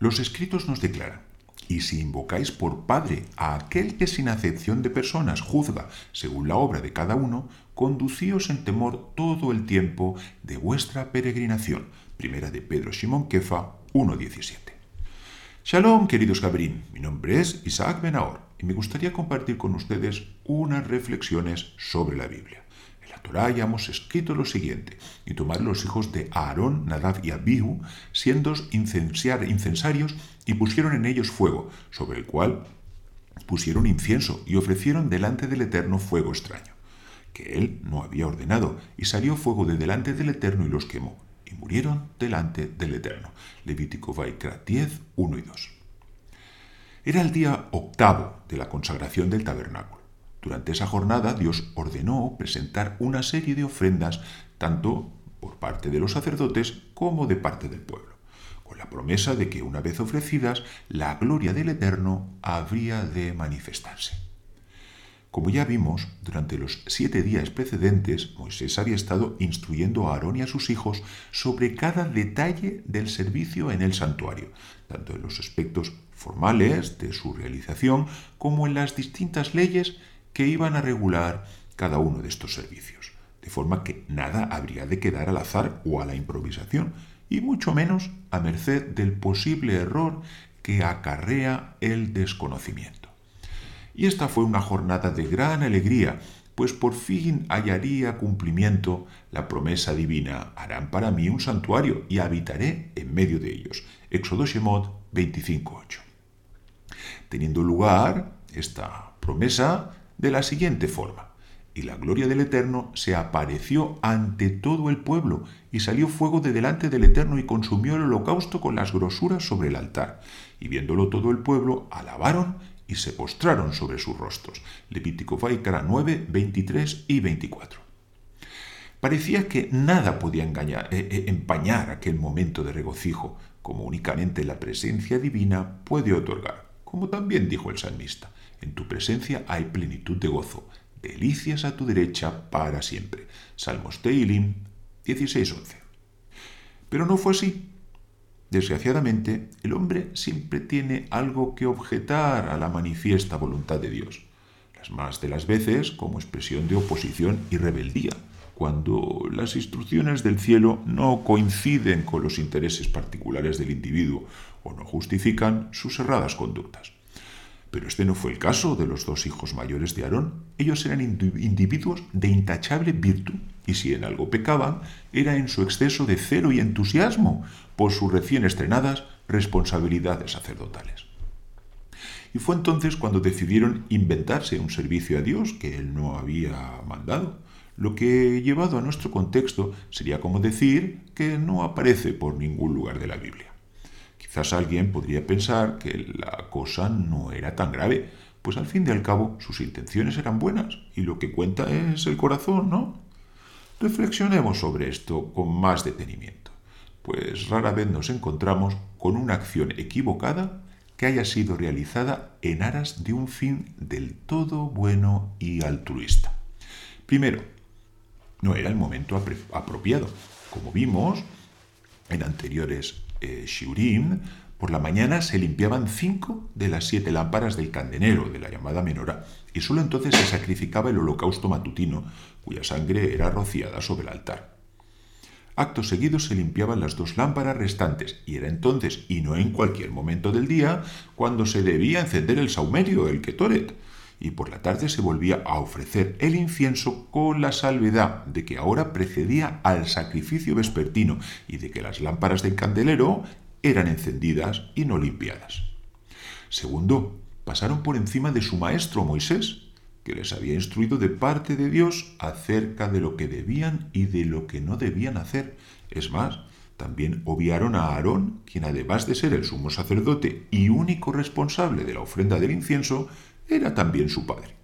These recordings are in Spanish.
Los escritos nos declaran, y si invocáis por Padre a aquel que sin acepción de personas juzga según la obra de cada uno, conducíos en temor todo el tiempo de vuestra peregrinación. Primera de Pedro Shimon Kefa 1.17. Shalom, queridos Gabrín. Mi nombre es Isaac Benahor y me gustaría compartir con ustedes unas reflexiones sobre la Biblia. La Torah ya hemos escrito lo siguiente, y tomar los hijos de Aarón, Nadab y Abihu, siendo incensarios, y pusieron en ellos fuego, sobre el cual pusieron incienso y ofrecieron delante del Eterno fuego extraño, que él no había ordenado, y salió fuego de delante del Eterno y los quemó, y murieron delante del Eterno. Levítico Vaikra 10, 1 y 2. Era el día octavo de la consagración del tabernáculo. Durante esa jornada Dios ordenó presentar una serie de ofrendas tanto por parte de los sacerdotes como de parte del pueblo con la promesa de que una vez ofrecidas, la gloria del Eterno habría de manifestarse. Como ya vimos, durante los siete días precedentes, Moisés había estado instruyendo a Aarón y a sus hijos sobre cada detalle del servicio en el santuario, tanto en los aspectos formales de su realización como en las distintas leyes que iban a regular cada uno de estos servicios, de forma que nada habría de quedar al azar o a la improvisación, y mucho menos a merced del posible error que acarrea el desconocimiento. Y esta fue una jornada de gran alegría, pues por fin hallaría cumplimiento la promesa divina, harán para mí un santuario y habitaré en medio de ellos. Éxodo Shemot 25.8. Teniendo lugar esta promesa de la siguiente forma y la gloria del Eterno se apareció ante todo el pueblo, y salió fuego de delante del Eterno y consumió el holocausto con las grosuras sobre el altar. Y viéndolo todo el pueblo, alabaron y se postraron sobre sus rostros. Levítico Vaikara 9, 23 y 24. Parecía que nada podía engañar, eh, eh, empañar aquel momento de regocijo, como únicamente la presencia divina puede otorgar, como también dijo el salmista. En tu presencia hay plenitud de gozo, delicias a tu derecha para siempre. Salmos Teilim 16:11. Pero no fue así. Desgraciadamente, el hombre siempre tiene algo que objetar a la manifiesta voluntad de Dios, las más de las veces como expresión de oposición y rebeldía, cuando las instrucciones del cielo no coinciden con los intereses particulares del individuo o no justifican sus erradas conductas. Pero este no fue el caso de los dos hijos mayores de Aarón. Ellos eran individuos de intachable virtud, y si en algo pecaban, era en su exceso de celo y entusiasmo por sus recién estrenadas responsabilidades sacerdotales. Y fue entonces cuando decidieron inventarse un servicio a Dios que él no había mandado, lo que llevado a nuestro contexto sería como decir que no aparece por ningún lugar de la Biblia. Quizás alguien podría pensar que la cosa no era tan grave, pues al fin y al cabo sus intenciones eran buenas y lo que cuenta es el corazón, ¿no? Reflexionemos sobre esto con más detenimiento, pues rara vez nos encontramos con una acción equivocada que haya sido realizada en aras de un fin del todo bueno y altruista. Primero, no era el momento apropiado. Como vimos en anteriores eh, por la mañana se limpiaban cinco de las siete lámparas del candelero, de la llamada menorá, y sólo entonces se sacrificaba el holocausto matutino, cuya sangre era rociada sobre el altar. Acto seguido se limpiaban las dos lámparas restantes, y era entonces, y no en cualquier momento del día, cuando se debía encender el saumerio, el ketoret, y por la tarde se volvía a ofrecer el incienso con la salvedad de que ahora precedía al sacrificio vespertino y de que las lámparas del candelero eran encendidas y no limpiadas. Segundo, pasaron por encima de su maestro Moisés, que les había instruido de parte de Dios acerca de lo que debían y de lo que no debían hacer. Es más, también obviaron a Aarón, quien además de ser el sumo sacerdote y único responsable de la ofrenda del incienso, era también su padre.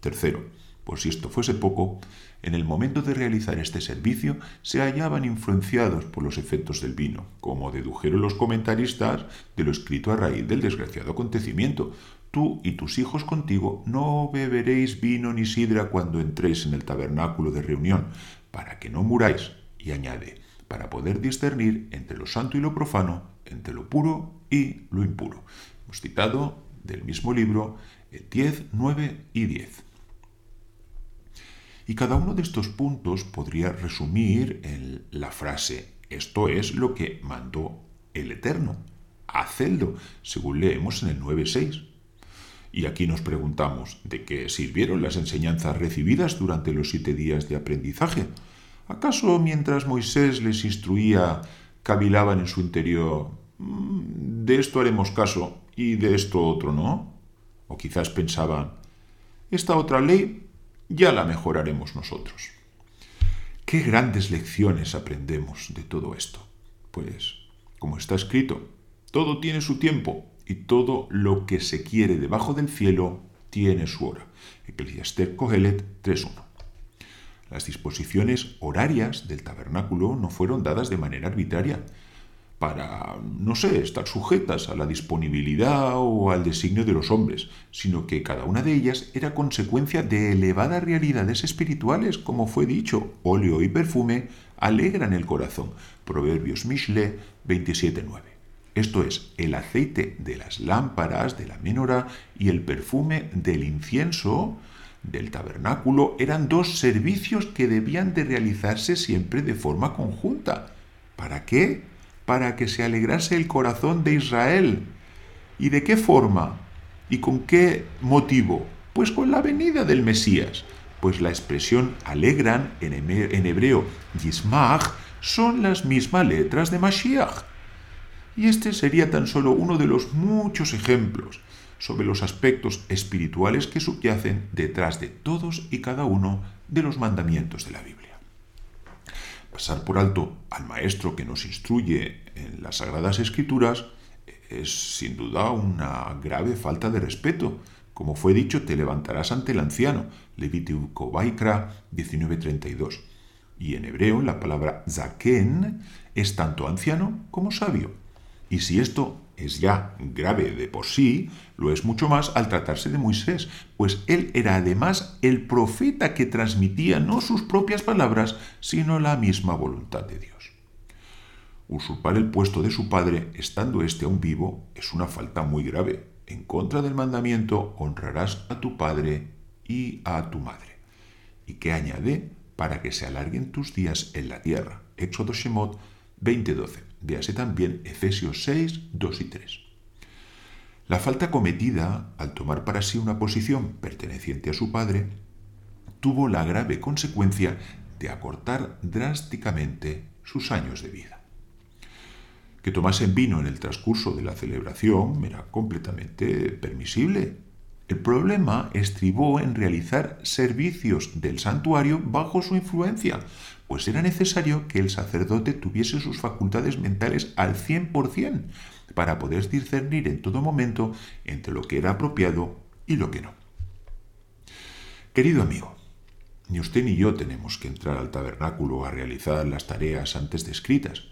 Tercero, por si esto fuese poco, en el momento de realizar este servicio se hallaban influenciados por los efectos del vino, como dedujeron los comentaristas de lo escrito a raíz del desgraciado acontecimiento. Tú y tus hijos contigo no beberéis vino ni sidra cuando entréis en el tabernáculo de reunión, para que no muráis. Y añade, para poder discernir entre lo santo y lo profano, entre lo puro y lo impuro. Hemos citado del mismo libro 10, 9 y 10. Y cada uno de estos puntos podría resumir en la frase, esto es lo que mandó el Eterno, hacedlo, según leemos en el 9.6. Y aquí nos preguntamos, ¿de qué sirvieron las enseñanzas recibidas durante los siete días de aprendizaje? ¿Acaso mientras Moisés les instruía, cavilaban en su interior, mm, de esto haremos caso y de esto otro no? O quizás pensaban, esta otra ley ya la mejoraremos nosotros. Qué grandes lecciones aprendemos de todo esto. Pues, como está escrito, todo tiene su tiempo y todo lo que se quiere debajo del cielo tiene su hora. Eclesiastés Cogelet 3.1. Las disposiciones horarias del tabernáculo no fueron dadas de manera arbitraria, para, no sé, estar sujetas a la disponibilidad o al designio de los hombres, sino que cada una de ellas era consecuencia de elevadas realidades espirituales, como fue dicho, óleo y perfume alegran el corazón. Proverbios Mishle 27.9. Esto es, el aceite de las lámparas de la menora y el perfume del incienso del tabernáculo eran dos servicios que debían de realizarse siempre de forma conjunta. ¿Para qué? Para que se alegrase el corazón de Israel. ¿Y de qué forma? ¿Y con qué motivo? Pues con la venida del Mesías. Pues la expresión alegran en hebreo yismach son las mismas letras de Mashiach. Y este sería tan solo uno de los muchos ejemplos sobre los aspectos espirituales que subyacen detrás de todos y cada uno de los mandamientos de la Biblia. Pasar por alto al maestro que nos instruye en las Sagradas Escrituras es sin duda una grave falta de respeto. Como fue dicho, te levantarás ante el anciano. Levítico Baikra 19:32. Y en hebreo la palabra zaken es tanto anciano como sabio. Y si esto es ya grave de por sí, lo es mucho más al tratarse de Moisés, pues él era además el profeta que transmitía no sus propias palabras, sino la misma voluntad de Dios. Usurpar el puesto de su padre, estando éste aún vivo, es una falta muy grave. En contra del mandamiento, honrarás a tu padre y a tu madre. Y que añade, para que se alarguen tus días en la tierra. Éxodo Shemot 20:12. Véase también Efesios 6, 2 y 3. La falta cometida al tomar para sí una posición perteneciente a su padre tuvo la grave consecuencia de acortar drásticamente sus años de vida. Que tomasen vino en el transcurso de la celebración era completamente permisible. El problema estribó en realizar servicios del santuario bajo su influencia, pues era necesario que el sacerdote tuviese sus facultades mentales al 100% para poder discernir en todo momento entre lo que era apropiado y lo que no. Querido amigo, ni usted ni yo tenemos que entrar al tabernáculo a realizar las tareas antes descritas,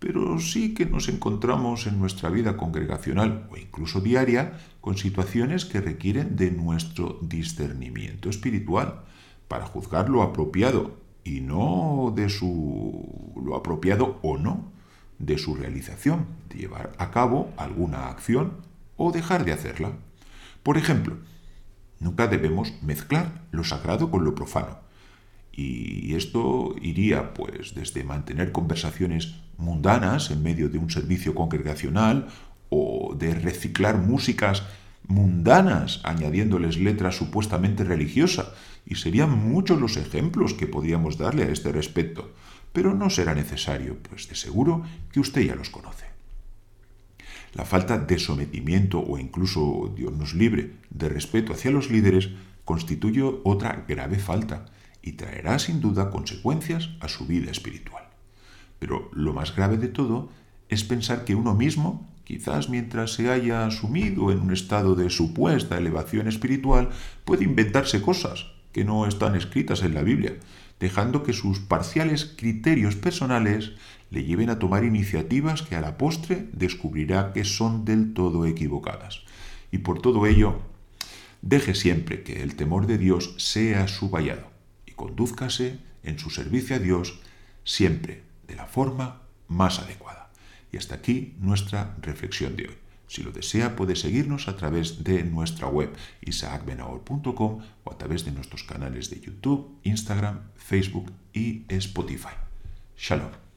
pero sí que nos encontramos en nuestra vida congregacional o incluso diaria con situaciones que requieren de nuestro discernimiento espiritual para juzgar lo apropiado y no de su lo apropiado o no de su realización, de llevar a cabo alguna acción o dejar de hacerla. Por ejemplo, nunca debemos mezclar lo sagrado con lo profano. Y esto iría pues desde mantener conversaciones mundanas en medio de un servicio congregacional o de reciclar músicas mundanas añadiéndoles letras supuestamente religiosas y serían muchos los ejemplos que podíamos darle a este respecto, pero no será necesario, pues de seguro que usted ya los conoce. La falta de sometimiento o incluso, Dios nos libre, de respeto hacia los líderes constituye otra grave falta y traerá sin duda consecuencias a su vida espiritual. Pero lo más grave de todo es pensar que uno mismo, quizás mientras se haya sumido en un estado de supuesta elevación espiritual, puede inventarse cosas que no están escritas en la Biblia, dejando que sus parciales criterios personales le lleven a tomar iniciativas que a la postre descubrirá que son del todo equivocadas. Y por todo ello, deje siempre que el temor de Dios sea su vallado y condúzcase en su servicio a Dios siempre de la forma más adecuada. Y hasta aquí nuestra reflexión de hoy. Si lo desea, puede seguirnos a través de nuestra web isaacbenahor.com o a través de nuestros canales de YouTube, Instagram, Facebook y Spotify. Shalom.